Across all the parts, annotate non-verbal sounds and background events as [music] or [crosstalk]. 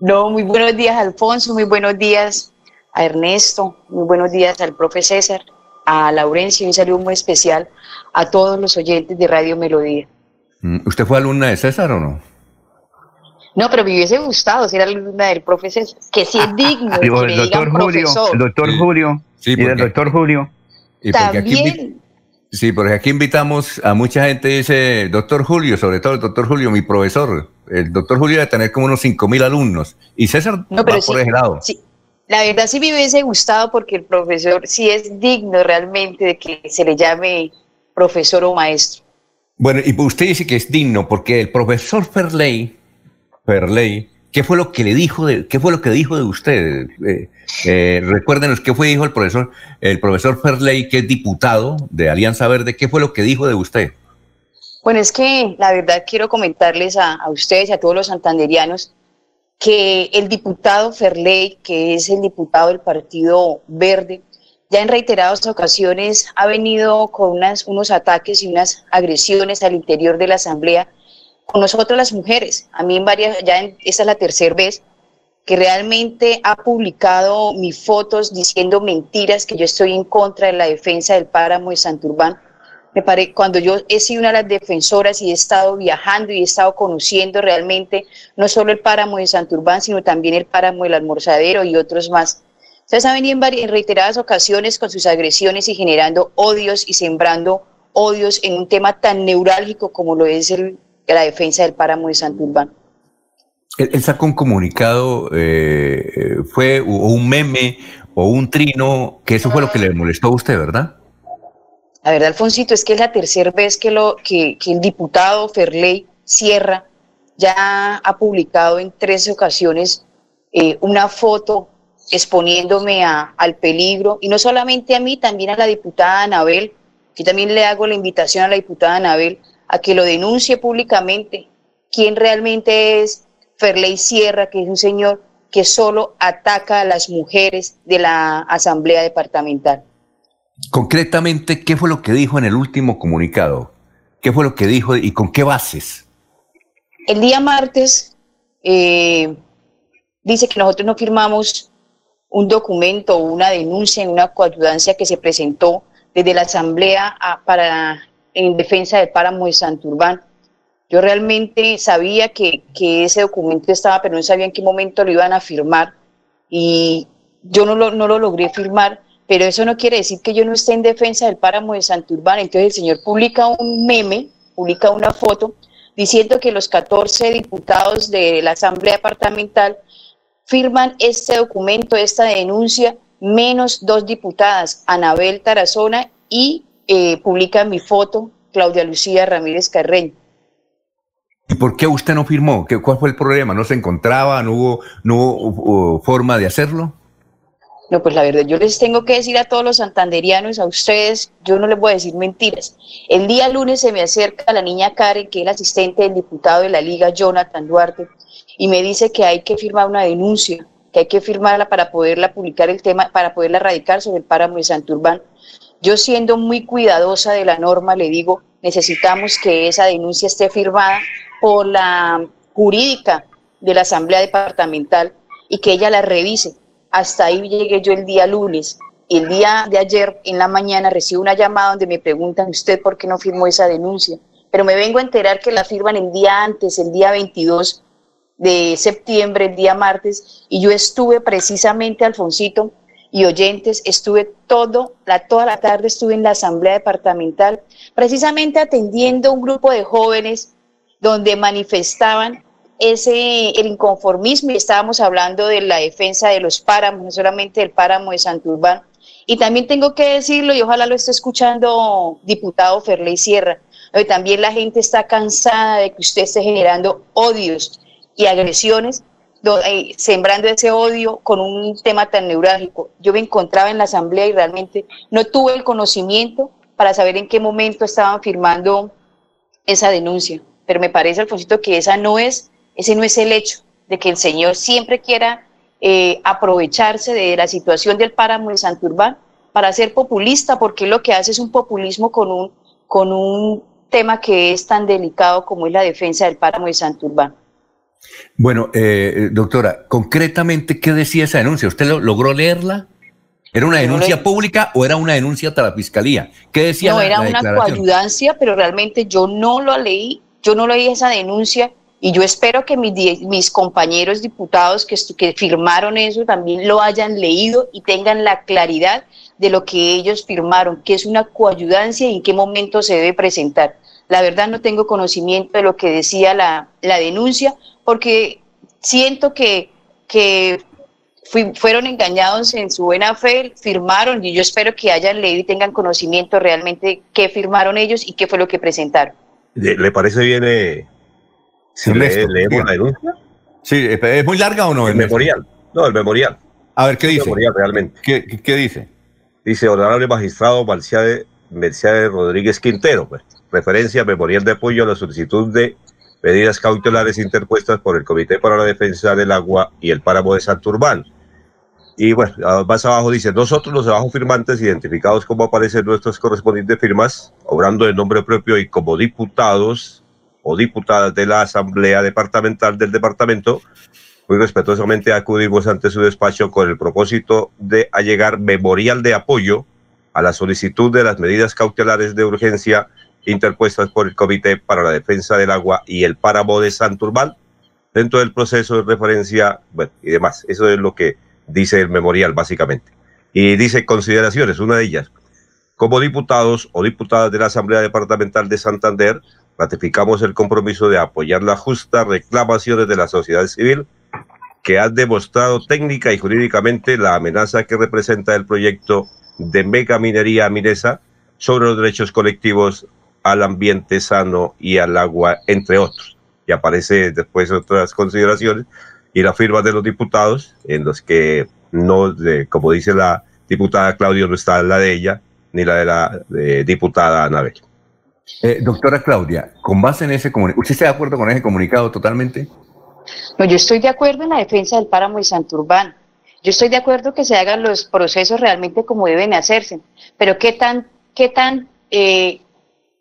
No, muy buenos días, Alfonso, muy buenos días a Ernesto, muy buenos días al profe César, a Laurencio, un saludo muy especial a todos los oyentes de Radio Melodía. Mm, ¿Usted fue alumna de César o no? No, pero me hubiese gustado ser alumna del profe César, que sí es [laughs] digno. de el, doctor Julio, el doctor Julio, sí, y el doctor Julio. También. Sí, porque aquí invitamos a mucha gente, dice, doctor Julio, sobre todo el doctor Julio, mi profesor. El doctor Julio debe tener como unos 5.000 alumnos. Y César no, pero va por ese lado. Sí, la verdad sí me hubiese gustado porque el profesor sí es digno realmente de que se le llame profesor o maestro. Bueno, y usted dice que es digno porque el profesor Ferley, Ferley, ¿qué fue lo que le dijo de, qué fue lo que dijo de usted? Eh, eh, recuérdenos qué fue dijo el profesor, el profesor Ferley, que es diputado de Alianza Verde, ¿qué fue lo que dijo de usted? Bueno, es que la verdad quiero comentarles a, a ustedes y a todos los santanderianos que el diputado Ferley, que es el diputado del Partido Verde, ya en reiteradas ocasiones ha venido con unas, unos ataques y unas agresiones al interior de la Asamblea con nosotros las mujeres. A mí en varias, ya esta es la tercera vez que realmente ha publicado mis fotos diciendo mentiras que yo estoy en contra de la defensa del páramo de Santurbán me pare, cuando yo he sido una de las defensoras y he estado viajando y he estado conociendo realmente no solo el páramo de Santurbán, sino también el páramo del Almorzadero y otros más. Ustedes han venido en, reiteradas ocasiones con sus agresiones y generando odios y sembrando odios en un tema tan neurálgico como lo es la defensa del páramo de Santurbán. Él, sacó un comunicado, eh, fue un meme o un trino, que eso fue lo que le molestó a usted, ¿verdad? La verdad, Alfonsito, es que es la tercera vez que, lo, que, el diputado Ferley Sierra ya ha publicado en tres ocasiones eh, una foto exponiéndome a, al peligro, y no solamente a mí, también a la diputada Anabel, que también le hago la invitación a la diputada Anabel a que lo denuncie públicamente, quién realmente es Ferley Sierra, que es un señor que solo ataca a las mujeres de la Asamblea Departamental. Concretamente, ¿qué fue lo que dijo en el último comunicado? ¿Qué fue lo que dijo y con qué bases? El día martes eh, dice que nosotros no firmamos un documento o una denuncia en una coadyuvancia que se presentó desde la Asamblea para, en defensa del páramo de Santurbán. Yo realmente sabía que, que, ese documento estaba, pero no sabía en qué momento lo iban a firmar y yo no lo, no lo logré firmar pero eso no quiere decir que yo no esté en defensa del páramo de Santurbán. Entonces el señor publica un meme, publica una foto, diciendo que los 14 diputados de la Asamblea Departamental firman este documento, esta denuncia, menos dos diputadas, Anabel Tarazona y eh, publica mi foto, Claudia Lucía Ramírez Carreño. ¿Y por qué usted no firmó? ¿Qué, ¿Cuál fue el problema? ¿No se encontraba? ¿No hubo, no hubo forma de hacerlo? No, pues la verdad, yo les tengo que decir a todos los santanderianos, a ustedes, yo no les voy a decir mentiras. El día lunes se me acerca la niña Karen, que es la asistente del diputado de la Liga, Jonathan Duarte, y me dice que hay que firmar una denuncia, que hay que firmarla para poderla publicar el tema, para poderla radicar sobre el páramo de Santurbán. Yo siendo muy cuidadosa de la norma, le digo, necesitamos que esa denuncia esté firmada por la jurídica de la Asamblea Departamental y que ella la revise hasta ahí llegué yo el día lunes. El día de ayer, en la mañana, recibo una llamada donde me preguntan, ¿usted por qué no firmó esa denuncia? Pero me vengo a enterar que la firman el día antes, el día 22 de septiembre, el día martes, y yo estuve precisamente, Alfonsito y oyentes, estuve todo, la, toda la tarde estuve en la asamblea departamental, precisamente atendiendo un grupo de jóvenes donde manifestaban ese, el inconformismo y estábamos hablando de la defensa de los páramos, no solamente del páramo de Santurbán. Y también tengo que decirlo, y ojalá lo esté escuchando diputado Ferley Sierra, también la gente está cansada de que usted esté generando odios y agresiones, eh, sembrando ese odio con un tema tan neurálgico. Yo me encontraba en la asamblea y realmente no tuve el conocimiento para saber en qué momento estaban firmando esa denuncia. Pero me parece, Alfonsito, que esa no es ese no es el hecho de que el Señor siempre quiera eh, aprovecharse de la situación del páramo de Santurbán para ser populista, porque lo que hace es un populismo con un, con un tema que es tan delicado como es la defensa del páramo de Santurbán. Bueno, eh, doctora, concretamente, ¿qué decía esa denuncia? ¿Usted logró leerla? ¿Era una denuncia pública o era una denuncia para la fiscalía? ¿Qué decía? No, era una coayudancia, pero realmente yo no lo leí, yo no leí esa denuncia y yo espero que mis, mis compañeros diputados que, que firmaron eso también lo hayan leído y tengan la claridad de lo que ellos firmaron, que es una coayudancia y en qué momento se debe presentar. La verdad no tengo conocimiento de lo que decía la, la denuncia, porque siento que, que fueron engañados en su buena fe, firmaron y yo espero que hayan leído y tengan conocimiento realmente qué firmaron ellos y qué fue lo que presentaron. ¿Le, parece bien eh, si leemos la denuncia? Sí, ¿es muy larga o no? El, memorial. No, el memorial. A ver, ¿qué dice? memorial realmente. ¿Qué, qué, dice? Dice, honorable magistrado Mercedes Rodríguez Quintero, pues, referencia memorial de apoyo a la solicitud de medidas cautelares interpuestas por el Comité para la Defensa del Agua y el Páramo de Santurbán. Y bueno, más abajo dice, nosotros los abajo firmantes, identificados como aparecen nuestras correspondientes firmas, obrando en nombre propio y como diputados o diputadas de la Asamblea Departamental del Departamento, muy respetuosamente acudimos ante su despacho con el propósito de allegar memorial de apoyo a la solicitud de las medidas cautelares de urgencia interpuestas por el Comité para la Defensa del Agua y el Páramo de Santurbán dentro del proceso de referencia bueno, y demás. Eso es lo que dice el memorial básicamente. Y dice consideraciones, una de ellas, como diputados o diputadas de la Asamblea Departamental de Santander, ratificamos el compromiso de apoyar las justas reclamaciones de la sociedad civil que ha demostrado técnica y jurídicamente la amenaza que representa el proyecto de mega minería minesa sobre los derechos colectivos al ambiente sano y al agua, entre otros. Y aparece después otras consideraciones y la firma de los diputados, en los que no, como dice la diputada Claudio, no está la de ella, ni la de la diputada Anabel. Eh, doctora Claudia, con base en ese comunicado, ¿usted está de acuerdo con ese comunicado totalmente? No, yo estoy de acuerdo en la defensa del páramo de Santurbán. Yo estoy de acuerdo que se hagan los procesos realmente como deben hacerse, pero qué tan, qué tan, eh,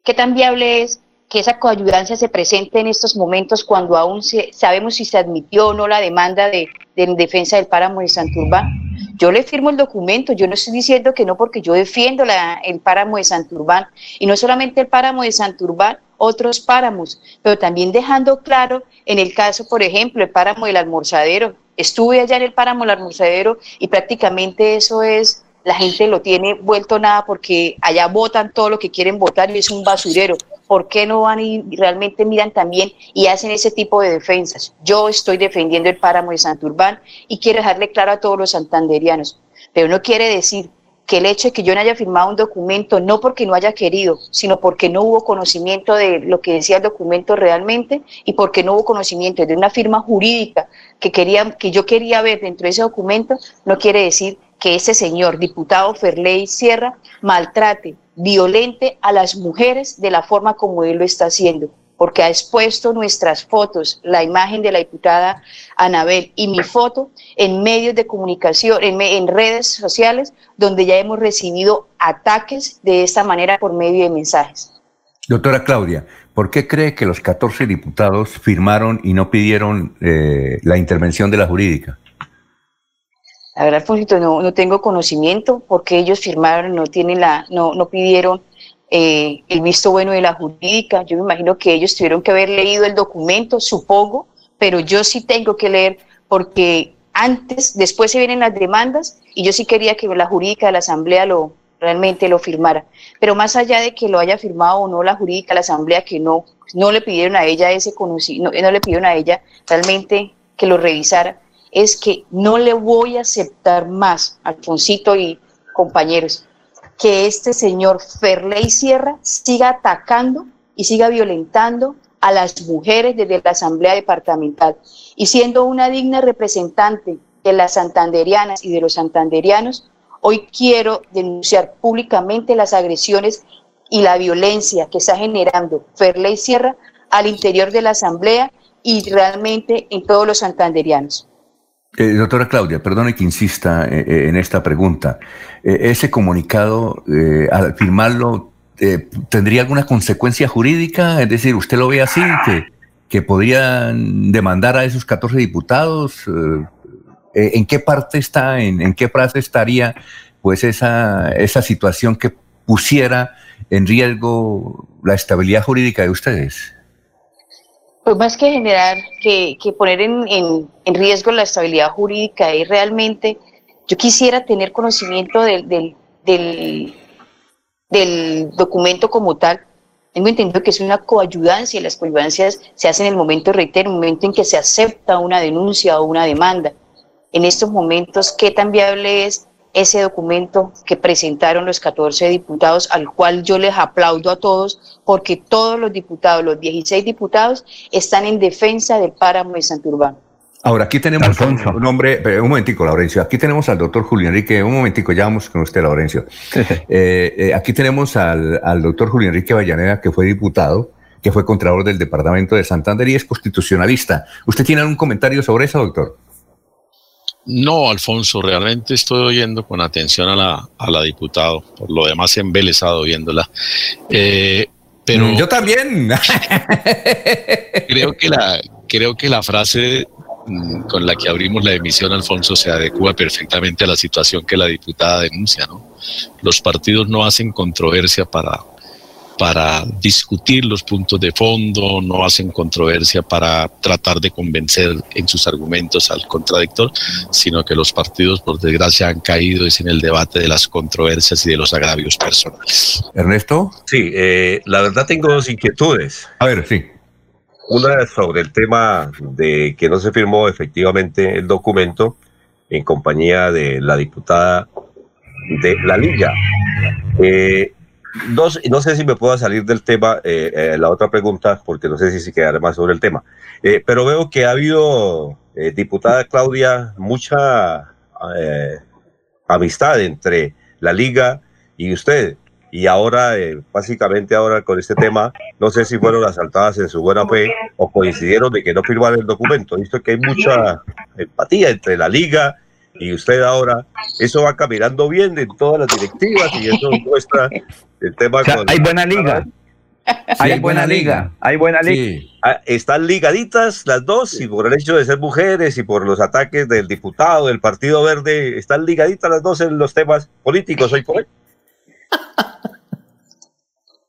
qué tan viable es que esa coayudancia se presente en estos momentos cuando aún sabemos si se admitió o no la demanda de, defensa del páramo de Santurbán. Yo le firmo el documento, yo no estoy diciendo que no porque yo defiendo el páramo de Santurbán y no solamente el páramo de Santurbán, otros páramos, pero también dejando claro en el caso, por ejemplo, el páramo del almorzadero. Estuve allá en el páramo del almorzadero y prácticamente eso es la gente lo tiene vuelto nada porque allá votan todo lo que quieren votar y es un basurero. ¿Por qué no van y realmente miran también y hacen ese tipo de defensas? Yo estoy defendiendo el páramo de Santurbán y quiero dejarle claro a todos los santanderianos, pero no quiere decir que el hecho de que yo no haya firmado un documento, no porque no haya querido, sino porque no hubo conocimiento de lo que decía el documento realmente y porque no hubo conocimiento de una firma jurídica que, quería, que yo quería ver dentro de ese documento, no quiere decir que ese señor diputado Ferley Sierra maltrate, violente a las mujeres de la forma como él lo está haciendo, porque ha expuesto nuestras fotos, la imagen de la diputada Anabel y mi foto en medios de comunicación, en, redes sociales, donde ya hemos recibido ataques de esta manera por medio de mensajes. Doctora Claudia, ¿por qué cree que los 14 diputados firmaron y no pidieron eh, la intervención de la jurídica? La verdad, no, no tengo conocimiento porque ellos firmaron, no tienen la, no, no pidieron eh, el visto bueno de la jurídica. Yo me imagino que ellos tuvieron que haber leído el documento, supongo, pero yo sí tengo que leer porque antes, después se vienen las demandas y yo sí quería que la jurídica de la asamblea lo realmente lo firmara. Pero más allá de que lo haya firmado o no la jurídica la asamblea, que no, no le pidieron a ella ese conocimiento, no le pidieron a ella realmente que lo revisara, es que no le voy a aceptar más, Alfonsito y compañeros, que este señor Ferley Sierra siga atacando y siga violentando a las mujeres desde la Asamblea Departamental y siendo una digna representante de las santanderianas y de los santanderianos, hoy quiero denunciar públicamente las agresiones y la violencia que está generando Ferley Sierra al interior de la Asamblea y realmente en todos los santanderianos. Eh, doctora Claudia, perdone que insista eh, eh, en esta pregunta. ¿Ese comunicado, al firmarlo, tendría alguna consecuencia jurídica? Es decir, ¿usted lo ve así? Que, que podrían demandar a esos 14 diputados? Eh, eh, ¿En qué parte está, en, en, qué frase estaría pues esa, esa situación que pusiera en riesgo la estabilidad jurídica de ustedes? Pues más que generar, que, que poner en, en, en, riesgo la estabilidad jurídica y realmente yo quisiera tener conocimiento del, del, del, documento como tal, tengo entendido que es una coayudancia y las coayudancias se hacen en el momento, reitero, en el momento en que se acepta una denuncia o una demanda. En estos momentos, ¿qué tan viable es ese documento que presentaron los 14 diputados, al cual yo les aplaudo a todos, porque todos los diputados, los 16 diputados, están en defensa del páramo de Santurbán. Ahora, aquí tenemos un hombre, un momentico, Laurencio, aquí tenemos al doctor Julio Enrique, un momentico, ya vamos con usted, Laurencio. Eh, eh, aquí tenemos al, al doctor Julio Enrique Vallaneda, que fue diputado, que fue contralor del departamento de Santander y es constitucionalista. ¿Usted tiene algún comentario sobre eso, doctor? No, Alfonso, realmente estoy oyendo con atención a la, a la diputada, por lo demás embelesado viéndola. Eh, pero mm, yo también. creo que la creo que la frase Mm, con la que abrimos la emisión, Alfonso, se adecua perfectamente a la situación que la diputada denuncia. ¿no? Los partidos no hacen controversia para, para discutir los puntos de fondo, no hacen controversia para tratar de convencer en sus argumentos al contradictor, sino que los partidos, por desgracia, han caído en el debate de las controversias y de los agravios personales. Ernesto. Sí, eh, la verdad tengo dos inquietudes. A ver, sí. Una sobre el tema de que no se firmó efectivamente el documento en compañía de la diputada de la Liga. Eh, no sé si me puedo salir del tema, eh, eh, la otra pregunta, porque no sé si se quedará más sobre el tema, pero veo que ha habido, diputada Claudia, mucha amistad entre la Liga y usted y ahora, eh, básicamente ahora con este tema, no sé si fueron asaltadas en su buena fe o coincidieron de que no firmaron el documento. Visto que hay mucha empatía entre la liga y usted ahora, eso va caminando bien en todas las directivas y eso muestra el tema. hay buena liga. hay, buena liga, hay buena liga. Están ligaditas las dos y por el hecho de ser mujeres y por los ataques del diputado del Partido Verde, están ligaditas las dos en los temas políticos hoy por hoy. [laughs]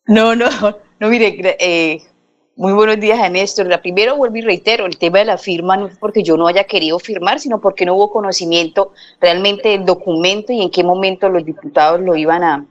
No, no, no, mire, eh, muy buenos días a Néstor. La primero vuelvo y reitero, el tema de la firma no es porque yo no haya querido firmar, sino porque no hubo conocimiento realmente del documento y en qué momento los diputados lo iban a,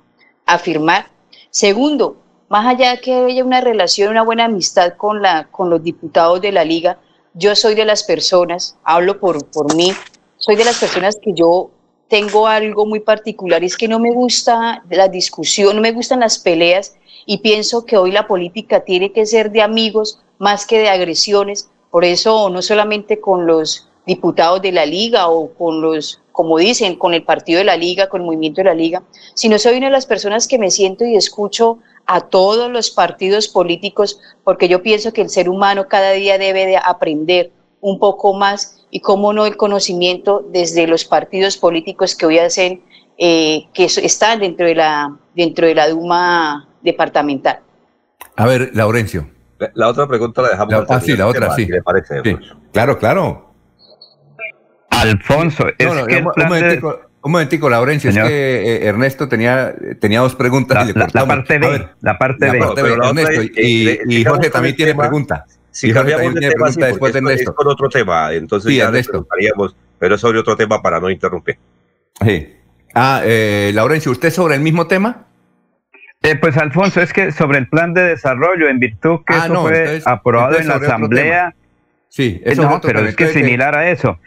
firmar. Segundo, más allá de que haya una relación, una buena amistad con, la, con los diputados de la liga, yo soy de las personas, hablo por, por mí, soy de las personas que yo tengo algo muy particular, es que no me gusta la discusión, no me gustan las peleas y pienso que hoy la política tiene que ser de amigos más que de agresiones. Por eso no solamente con los diputados de la liga o con los, como dicen, con el partido de la liga, con el movimiento de la liga, sino soy una de las personas que me siento y escucho a todos los partidos políticos porque yo pienso que el ser humano cada día debe de aprender un poco más y cómo no el conocimiento desde los partidos políticos que hoy hacen, eh, que están dentro de la, dentro de la Duma departamental. A ver, Laurencio. La, otra pregunta la dejamos. ah, sí, la otra, sí. le parece, Claro, claro. Alfonso, es no, que un, momentico, un, momentico, Laurencio, es que eh, Ernesto tenía, tenía dos preguntas. La, la parte B, la parte B. Ernesto, y, Jorge también tiene pregunta. Si cambiamos de tema, sí, después de Ernesto. es con otro tema, entonces sí, ya Ernesto. pero es sobre otro tema para no interrumpir. Sí. Ah, eh, Laurencio, ¿usted sobre el mismo tema? Eh, pues Alfonso, es que sobre el plan de desarrollo, en virtud que ah, eso fue aprobado en la Asamblea. Sí, eso no, pero es que es similar a eso.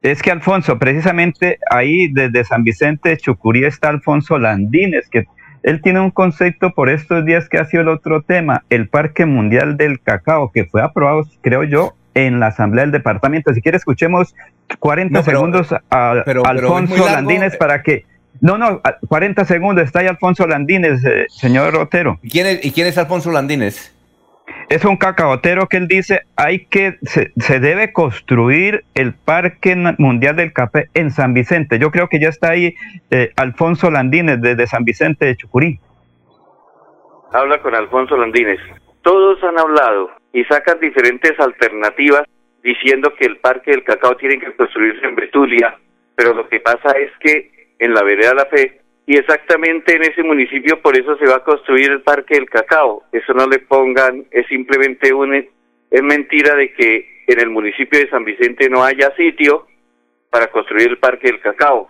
Es que Alfonso, precisamente ahí desde San Vicente de Chucurí está Alfonso Landines, que él tiene un concepto por estos días que ha sido el otro tema, el Parque Mundial del Cacao, que fue aprobado, creo yo, en la Asamblea del Departamento. Si quiere, escuchemos 40 segundos a Alfonso Landines para que no, no, 40 segundos. Está ahí Alfonso Landines, eh, señor Otero. ¿Y quién, es, ¿Y quién es Alfonso Landines? Es un cacaotero que él dice hay que se, debe construir el Parque Mundial del Café en San Vicente. Yo creo que ya está ahí eh, Alfonso Landines desde San Vicente de Chucurí. Habla con Alfonso Landines. Todos han hablado y sacan diferentes alternativas diciendo que el Parque del Cacao tiene que construirse en Betulia, pero lo que pasa es que en la vereda La Fe y exactamente en ese municipio por eso se va a construir el Parque del Cacao. Eso no le pongan, es simplemente un, es mentira de que en el municipio de San Vicente no haya sitio para construir el Parque del Cacao,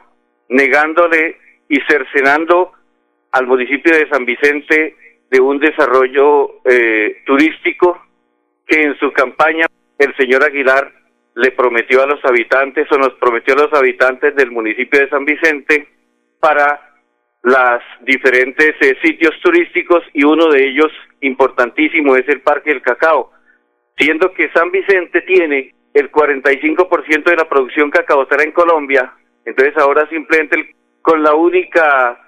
negándole y cercenando al municipio de San Vicente de un desarrollo eh, turístico que en su campaña el señor Aguilar le prometió a los habitantes o nos prometió a los habitantes del municipio de San Vicente para las diferentes eh, sitios turísticos y uno de ellos importantísimo es el Parque del Cacao, siendo que San Vicente tiene el 45% de la producción cacaotera en Colombia, entonces ahora simplemente con la única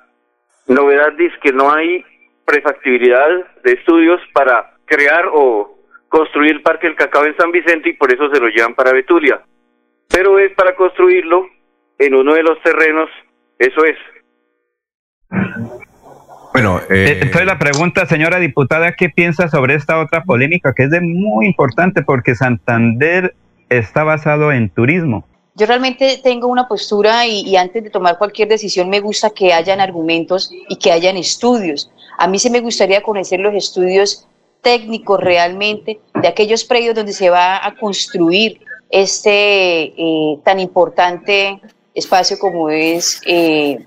novedad es que no hay prefactibilidad de estudios para crear o construir el Parque del Cacao en San Vicente y por eso se lo llevan para Betulia. Pero es para construirlo en uno de los terrenos, eso es, bueno, eh, eh, entonces la pregunta, señora diputada, ¿qué piensa sobre esta otra polémica que es de muy importante porque Santander está basado en turismo? Yo realmente tengo una postura y, antes de tomar cualquier decisión me gusta que hayan argumentos y que hayan estudios. A mí sí me gustaría conocer los estudios técnicos realmente de aquellos predios donde se va a construir este eh, tan importante espacio como es eh,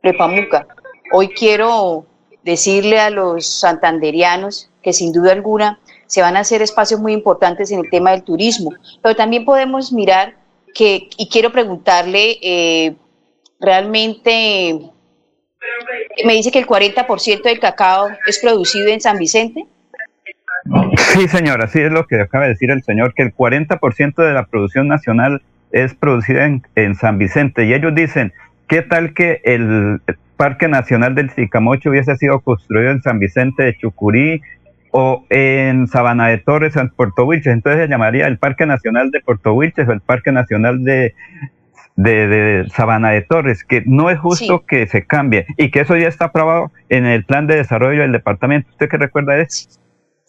Prepamuca. Hoy quiero decirle a los santanderianos que sin duda alguna se van a hacer espacios muy importantes en el tema del turismo, pero también podemos mirar que, y quiero preguntarle, eh, realmente me dice que el 40% del cacao es producido en San Vicente. [laughs] Sí, señora, sí es lo que acaba de decir el señor, que el 40% de la producción nacional es producida en, en San Vicente. Y ellos dicen, ¿qué tal que el Parque Nacional del Sicamocho hubiese sido construido en San Vicente de Chucurí o en Sabana de Torres, en Puerto Wilches. Entonces se llamaría el Parque Nacional de Puerto Wilches o el Parque Nacional de, de, Sabana de Torres, que no es justo que se cambie y que eso ya está aprobado en el plan de desarrollo del departamento. ¿Usted qué recuerda de eso?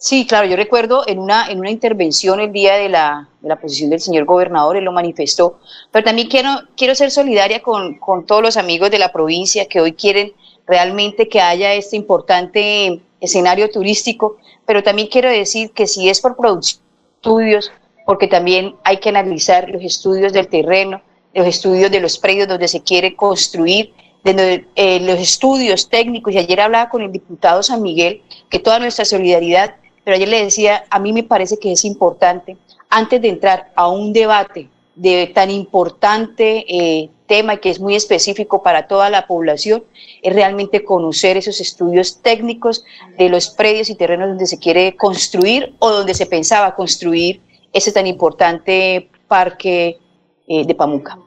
Sí, claro, yo recuerdo en una, en una intervención el día de la, de la posición del señor gobernador, él lo manifestó, pero también quiero, quiero ser solidaria con, con todos los amigos de la provincia que hoy quieren realmente que haya este importante escenario turístico, pero también quiero decir que si es por estudios, porque también hay que analizar los estudios del terreno, los estudios de los predios donde se quiere construir, eh, los estudios técnicos, y ayer hablaba con el diputado San Miguel, que toda nuestra solidaridad pero ayer le decía, a mí me parece que es importante, antes de entrar a un debate de tan importante eh, tema y que es muy específico para toda la población, es realmente conocer esos estudios técnicos de los predios y terrenos donde se quiere construir o donde se pensaba construir ese tan importante parque eh, de Pamuca.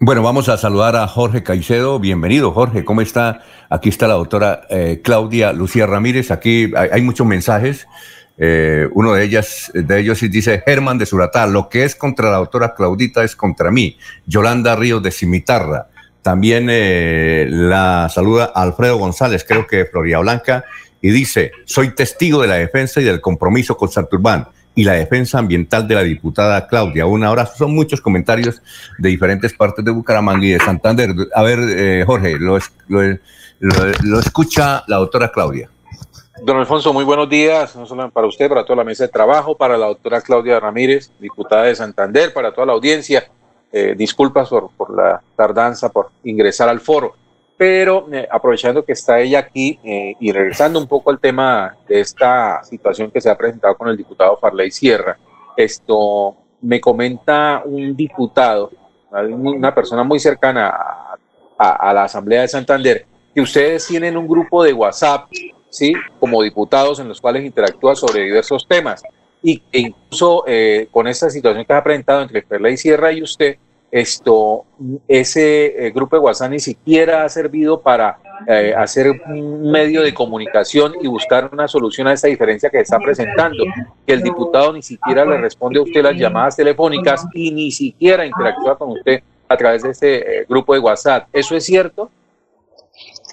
Bueno, vamos a saludar a Jorge Caicedo. Bienvenido, Jorge. ¿Cómo está? Aquí está la doctora eh, Claudia Lucía Ramírez. Aquí hay muchos mensajes. Eh, uno de, ellas, de ellos dice, Germán de Suratá, lo que es contra la doctora Claudita es contra mí. Yolanda Ríos de Cimitarra. También eh, la saluda Alfredo González, creo que de Floria Blanca, y dice, soy testigo de la defensa y del compromiso con Santurbán y la defensa ambiental de la diputada Claudia. Un abrazo. Son muchos comentarios de diferentes partes de Bucaramanga y de Santander. A ver, eh, Jorge, lo, lo escucha la doctora Claudia. Don Alfonso, muy buenos días, no solo para usted, para toda la mesa de trabajo, para la doctora Claudia Ramírez, diputada de Santander, para toda la audiencia. Eh, disculpas por, la tardanza, por ingresar al foro, pero eh, aprovechando que está ella aquí eh, y regresando un poco al tema de esta situación que se ha presentado con el diputado Farley Sierra, esto me comenta un diputado, una persona muy cercana a la Asamblea de Santander, que ustedes tienen un grupo de WhatsApp ¿sí? como diputados en los cuales interactúa sobre diversos temas. Y e incluso eh, con esta situación que ha presentado entre Perla y Sierra y usted, esto, ese eh, grupo de WhatsApp ni siquiera ha servido para eh, hacer un medio de comunicación y buscar una solución a esta diferencia que está presentando, que el diputado ni siquiera le responde a usted las llamadas telefónicas y ni siquiera interactúa con usted a través de ese grupo de WhatsApp. ¿Eso es cierto?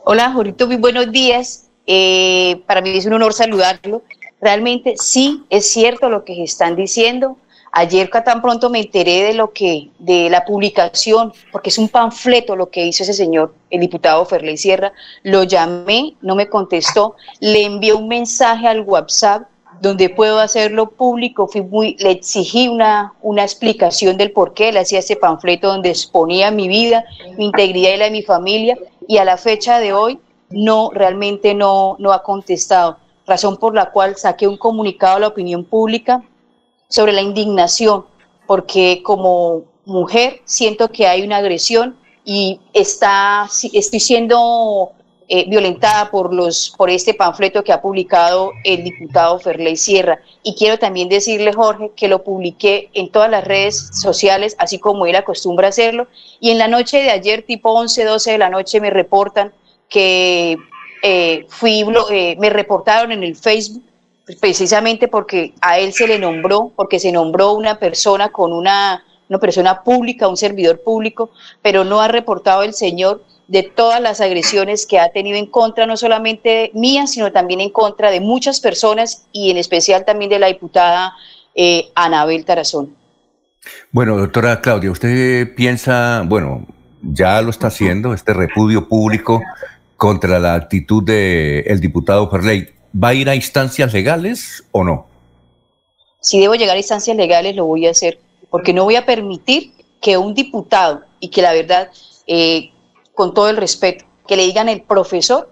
Hola, Jorito, muy buenos días. Eh, para mí es un honor saludarlo. Realmente sí es cierto lo que están diciendo. Ayer tan pronto me enteré de lo que, de la publicación, porque es un panfleto lo que hizo ese señor, el diputado Ferley Sierra. Lo llamé, no me contestó, le envié un mensaje al WhatsApp donde puedo hacerlo público, fui muy, le exigí una, una explicación del por qué le hacía ese panfleto donde exponía mi vida, mi integridad y la de mi familia, y a la fecha de hoy no, realmente no, no ha contestado, razón por la cual saqué un comunicado a la opinión pública sobre la indignación, porque como mujer siento que hay una agresión y está, estoy siendo eh, violentada por, los, por este panfleto que ha publicado el diputado Ferley Sierra. Y quiero también decirle, Jorge, que lo publiqué en todas las redes sociales, así como él acostumbra hacerlo. Y en la noche de ayer, tipo 11, 12 de la noche, me reportan que eh, fui, eh, me reportaron en el Facebook precisamente porque a él se le nombró, porque se nombró una persona con una, persona pública, un servidor público, pero no ha reportado el señor de todas las agresiones que ha tenido en contra, no solamente mía, sino también en contra de muchas personas y en especial también de la diputada eh, Anabel Tarazón. Bueno, doctora Claudia, ¿usted piensa, bueno, ya lo está haciendo, este repudio público contra la actitud del diputado Ferley, ¿va a ir a instancias legales o no? Si debo llegar a instancias legales, lo voy a hacer, porque no voy a permitir que un diputado, y que la verdad, eh, con todo el respeto, que le digan el profesor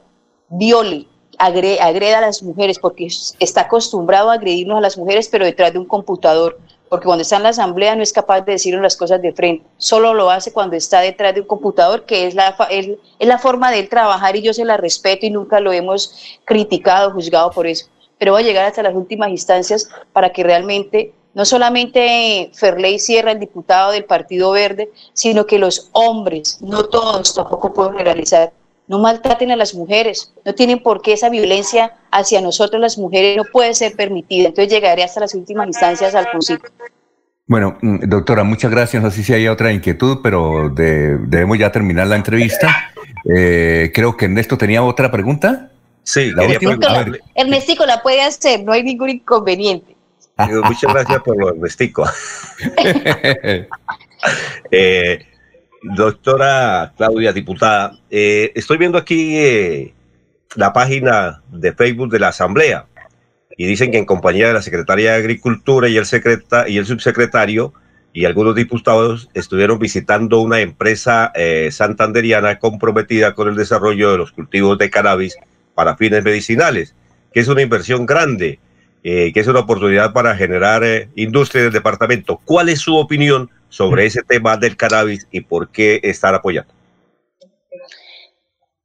viole, agreda a las mujeres, porque está acostumbrado a agredirnos a las mujeres, pero detrás de un computador, porque cuando está en la asamblea no es capaz de decirnos las cosas de frente, solo lo hace cuando está detrás de un computador, que es la, es, es la forma de él trabajar y yo se la respeto y nunca lo hemos criticado, juzgado por eso, pero va a llegar hasta las últimas instancias para que realmente no solamente Ferley Sierra, el diputado del Partido Verde, sino que los hombres, no todos, tampoco puedo generalizar, no maltraten a las mujeres, no tienen por qué esa violencia hacia nosotros las mujeres no puede ser permitida. Entonces llegaré hasta las últimas instancias al principio. Bueno, mm, doctora, muchas gracias. No sé si hay otra inquietud, pero debemos ya terminar la entrevista. Eh, creo que Ernesto tenía otra pregunta. Sí, quería preguntarle. Ernestico la puede hacer, no hay ningún inconveniente. Muchas gracias por lo investico. [laughs] [laughs] Eh, doctora Claudia, diputada, eh, estoy viendo aquí eh, la página de Facebook de la Asamblea y dicen que en compañía de la Secretaría de Agricultura y el, secreta y el subsecretario y algunos diputados estuvieron visitando una empresa santanderiana comprometida con el desarrollo de los cultivos de cannabis para fines medicinales, que es una inversión grande eh, que es una oportunidad para generar eh, industria del departamento. ¿Cuál es su opinión sobre ese tema del cannabis y por qué estar apoyando?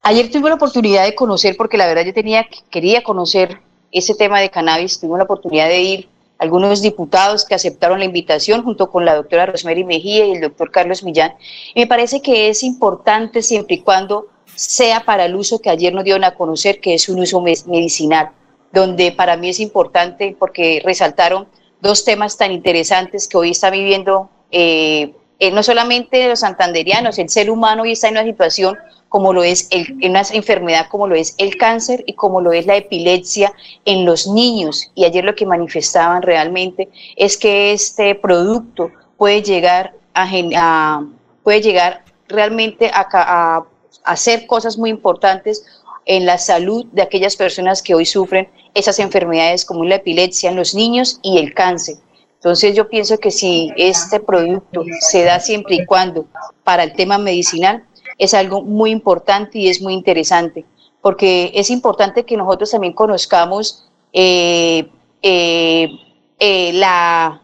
Ayer tuve la oportunidad de conocer, porque la verdad yo tenía, quería conocer ese tema de cannabis, tuve la oportunidad de ir algunos diputados que aceptaron la invitación junto con la doctora Rosemary Mejía y el doctor Carlos Millán. Y me parece que es importante siempre y cuando sea para el uso que ayer nos dieron a conocer, que es un uso medicinal donde para mí es importante porque resaltaron dos temas tan interesantes que hoy está viviendo eh, eh, no solamente los santanderianos, el ser humano hoy está en una situación como lo es el, una enfermedad como lo es el cáncer y como lo es la epilepsia en los niños. Y ayer lo que manifestaban realmente es que este producto puede llegar a, puede llegar realmente a, a hacer cosas muy importantes en la salud de aquellas personas que hoy sufren esas enfermedades como la epilepsia en los niños y el cáncer. Entonces yo pienso que si este producto se da siempre y cuando para el tema medicinal, es algo muy importante y es muy interesante, porque es importante que nosotros también conozcamos eh, eh, eh, la,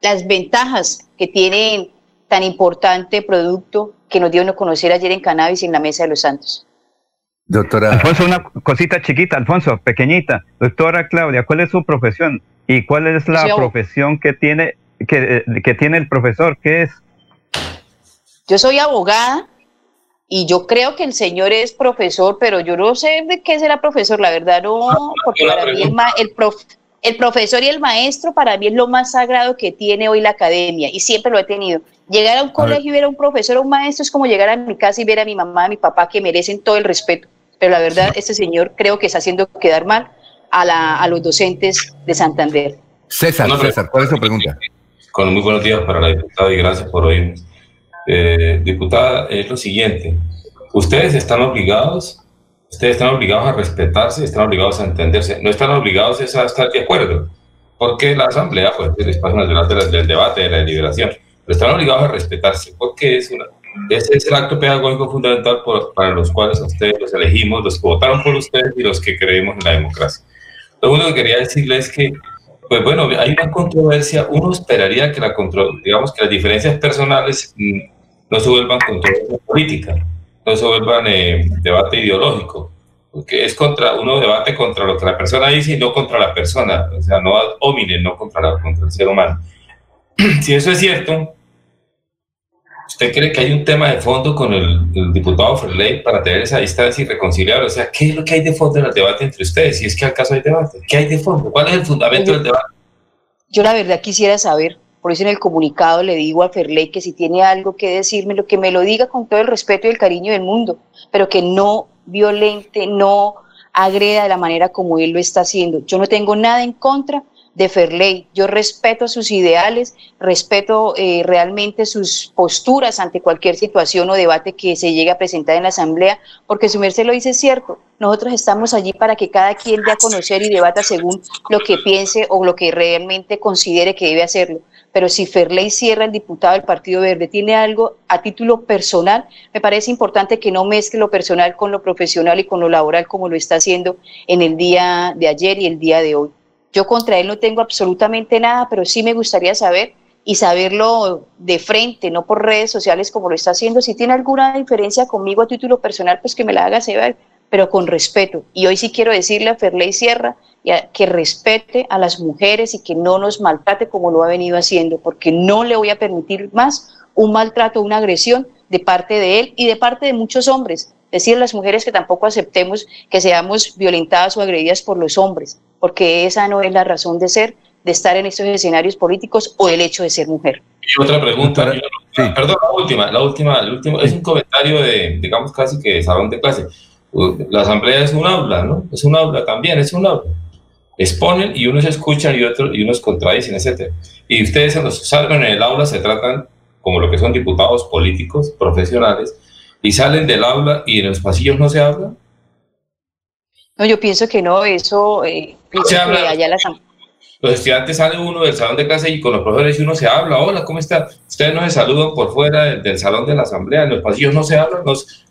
las ventajas que tiene tan importante producto que nos dio a conocer ayer en Cannabis en la Mesa de los Santos. Doctora. Alfonso, una cosita chiquita, Alfonso, pequeñita. Doctora Claudia, ¿cuál es su profesión? ¿Y cuál es la profesión que tiene, que, que tiene el profesor? ¿Qué es? Yo soy abogada y yo creo que el señor es profesor, pero yo no sé de qué será profesor, la verdad no, porque para mí el, el, el profesor y el maestro para mí es lo más sagrado que tiene hoy la academia y siempre lo he tenido. Llegar a un colegio y ver a un profesor o un maestro es como llegar a mi casa y ver a mi mamá, a mi papá que merecen todo el respeto pero la verdad, este señor creo que está haciendo quedar mal a, la, a los docentes de Santander. César, César, ¿cuál es su pregunta? Con muy buenos días para la diputada y gracias por oírnos. Eh, diputada, es lo siguiente. Ustedes están obligados, ustedes están obligados a respetarse, están obligados a entenderse. No están obligados a estar de acuerdo, porque la asamblea pues, es el espacio natural del, del debate, de la deliberación. Pero están obligados a respetarse, porque es una, ese es el acto pedagógico fundamental por, para los cuales ustedes los elegimos, los que votaron por ustedes y los que creemos en la democracia. Lo único que quería decirles es que pues bueno, hay una controversia. Uno esperaría que, la digamos, que las diferencias personales mm, no se vuelvan controversia política, no se vuelvan eh, debate ideológico, porque es contra, uno debate contra lo que la persona dice y no contra la persona, o sea, no ad hominem, no contra, la, contra el ser humano. [clears throat] si eso es cierto, ¿Usted cree que hay un tema de fondo con el, diputado Ferley para tener esa distancia y reconciliar? O sea, ¿qué es lo que hay de fondo en el debate entre ustedes? Si es que al caso hay debate, ¿qué hay de fondo? ¿Cuál es el fundamento del debate? Yo la verdad quisiera saber, por eso en el comunicado le digo a Ferley que si tiene algo que decirme, lo que me lo diga con todo el respeto y el cariño del mundo, pero que no violente, no agreda de la manera como él lo está haciendo. Yo no tengo nada en contra de Ferley. Yo respeto sus ideales, respeto eh, realmente sus posturas ante cualquier situación o debate que se llegue a presentar en la Asamblea, porque su merced lo dice cierto. Nosotros estamos allí para que cada quien dé a conocer y debata según lo que piense o lo que realmente considere que debe hacerlo. Pero si Ferley Sierra, el diputado del Partido Verde, tiene algo a título personal, me parece importante que no mezcle lo personal con lo profesional y con lo laboral como lo está haciendo en el día de ayer y el día de hoy. Yo contra él no tengo absolutamente nada, pero sí me gustaría saber y saberlo de frente, no por redes sociales como lo está haciendo. Si tiene alguna diferencia conmigo a título personal, pues que me la haga saber, pero con respeto. Y hoy sí quiero decirle a Ferley Sierra que respete a las mujeres y que no nos maltrate como lo ha venido haciendo, porque no le voy a permitir más un maltrato, una agresión de parte de él y de parte de muchos hombres. Decir a las mujeres que tampoco aceptemos que seamos violentadas o agredidas por los hombres porque esa no es la razón de ser, de estar en estos escenarios políticos o el hecho de ser mujer. Y otra pregunta, perdón, la última, la última, el último, es un comentario de, digamos, casi que de salón de clase. La asamblea es un aula, ¿no? Es un aula también, es un aula. Exponen y unos escuchan y otros y unos contradicen, etc. Y ustedes en los salgan en el aula se tratan como lo que son diputados políticos, profesionales, y salen del aula y en los pasillos no se habla. No, yo pienso que no, eso eh, Los estudiantes salen uno del salón de clase y con los profesores uno se habla, hola, ¿cómo está? Ustedes no se saludan por fuera del, salón de la asamblea, en los pasillos no se hablan,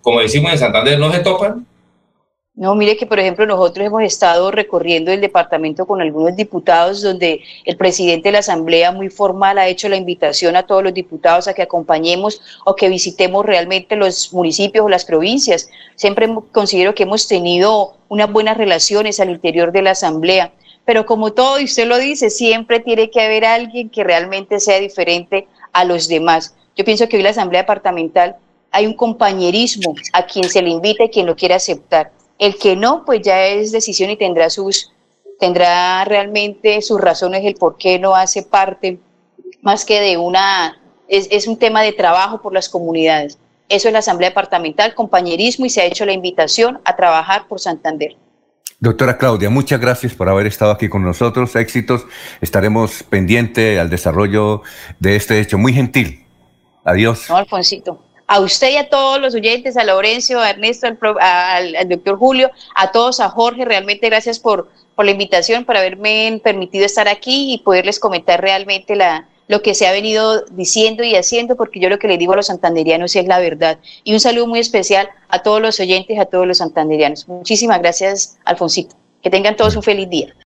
como decimos en Santander, no se topan. No, mire que por ejemplo nosotros hemos estado recorriendo el departamento con algunos diputados donde el presidente de la Asamblea muy formal ha hecho la invitación a todos los diputados a que acompañemos o que visitemos realmente los municipios o las provincias. Siempre considero que hemos tenido unas buenas relaciones al interior de la Asamblea, pero como todo, y usted lo dice, siempre tiene que haber alguien que realmente sea diferente a los demás. Yo pienso que hoy la Asamblea Departamental hay un compañerismo a quien se le invita y quien lo quiere aceptar el que no, pues ya es decisión y tendrá sus tendrá realmente sus razones el por qué no hace parte más que de una es, es un tema de trabajo por las comunidades. Eso es la Asamblea Departamental, compañerismo y se ha hecho la invitación a trabajar por Santander. Doctora Claudia, muchas gracias por haber estado aquí con nosotros. Éxitos. Estaremos pendientes al desarrollo de este hecho muy gentil. Adiós. No, Alfonsito a usted y a todos los oyentes, a Laurencio, a Ernesto, al, doctor Julio, a todos, a Jorge, realmente gracias por, por la invitación, por haberme permitido estar aquí y poderles comentar realmente la, lo que se ha venido diciendo y haciendo, porque yo lo que le digo a los santanderianos es la verdad. Y un saludo muy especial a todos los oyentes, a todos los santanderianos. Muchísimas gracias, Alfonsito. Que tengan todos un feliz día.